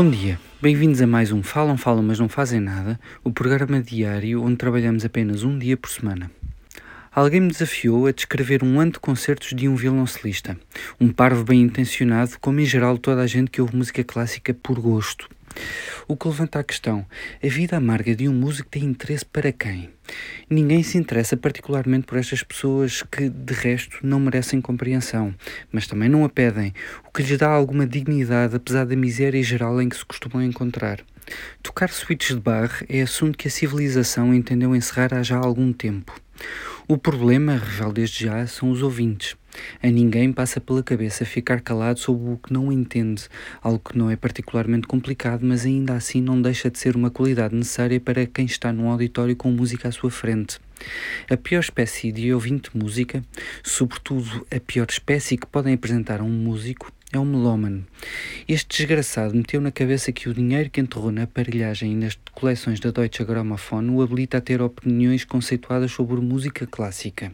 Bom dia, bem-vindos a mais um Falam, Falam, mas não fazem nada, o programa diário onde trabalhamos apenas um dia por semana. Alguém me desafiou a descrever um ano de concertos de um violoncelista, um parvo bem intencionado, como em geral toda a gente que ouve música clássica por gosto. O que levanta a questão: a vida amarga de um músico tem interesse para quem? Ninguém se interessa particularmente por estas pessoas que, de resto, não merecem compreensão, mas também não a pedem, o que lhes dá alguma dignidade apesar da miséria geral em que se costumam encontrar. Tocar suítes de bar é assunto que a civilização entendeu encerrar há já algum tempo. O problema, revelo desde já, são os ouvintes. A ninguém passa pela cabeça ficar calado sobre o que não entende, algo que não é particularmente complicado, mas ainda assim não deixa de ser uma qualidade necessária para quem está num auditório com música à sua frente. A pior espécie de ouvinte de música, sobretudo a pior espécie que podem apresentar a um músico, é um melómano. Este desgraçado meteu na cabeça que o dinheiro que enterrou na aparelhagem e nas coleções da Deutsche Grammophon o habilita a ter opiniões conceituadas sobre música clássica.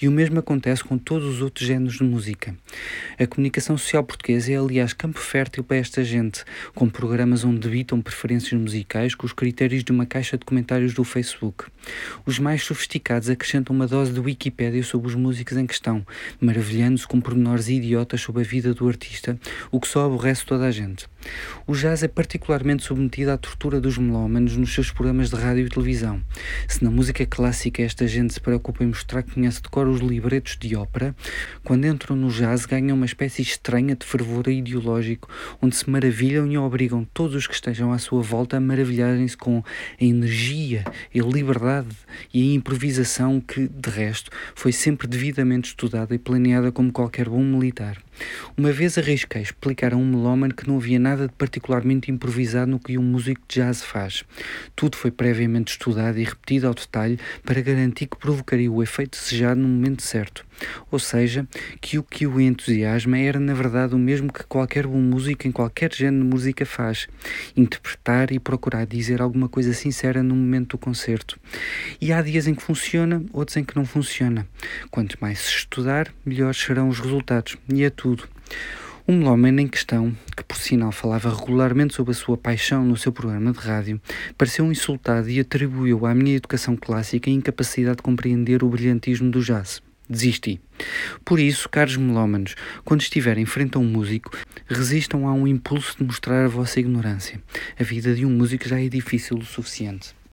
E o mesmo acontece com todos os outros géneros de música. A comunicação social portuguesa é, aliás, campo fértil para esta gente, com programas onde debitam preferências musicais com os critérios de uma caixa de comentários do Facebook. Os mais sofisticados acrescentam uma dose de Wikipédia sobre os músicos em questão, maravilhando-se com pormenores idiotas sobre a vida do artista artista, o que só aborrece toda a gente. O jazz é particularmente submetido à tortura dos melómanos nos seus programas de rádio e televisão. Se na música clássica esta gente se preocupa em mostrar que conhece de cor os libretos de ópera, quando entram no jazz ganham uma espécie estranha de fervor ideológico, onde se maravilham e obrigam todos os que estejam à sua volta a maravilharem-se com a energia, a liberdade e a improvisação que, de resto, foi sempre devidamente estudada e planeada como qualquer bom militar. Uma vez arrisquei explicar a um melómano que não havia nada de particularmente improvisado no que um músico de jazz faz. Tudo foi previamente estudado e repetido ao detalhe para garantir que provocaria o efeito desejado no momento certo. Ou seja, que o que o entusiasma era na verdade o mesmo que qualquer bom músico em qualquer género de música faz: interpretar e procurar dizer alguma coisa sincera no momento do concerto. E há dias em que funciona, outros em que não funciona. Quanto mais se estudar, melhores serão os resultados. E é tudo. Um melómano em questão, que por sinal falava regularmente sobre a sua paixão no seu programa de rádio, pareceu insultado e atribuiu à minha educação clássica a incapacidade de compreender o brilhantismo do jazz. Desisti. Por isso, caros melómanos, quando estiverem frente a um músico, resistam a um impulso de mostrar a vossa ignorância. A vida de um músico já é difícil o suficiente.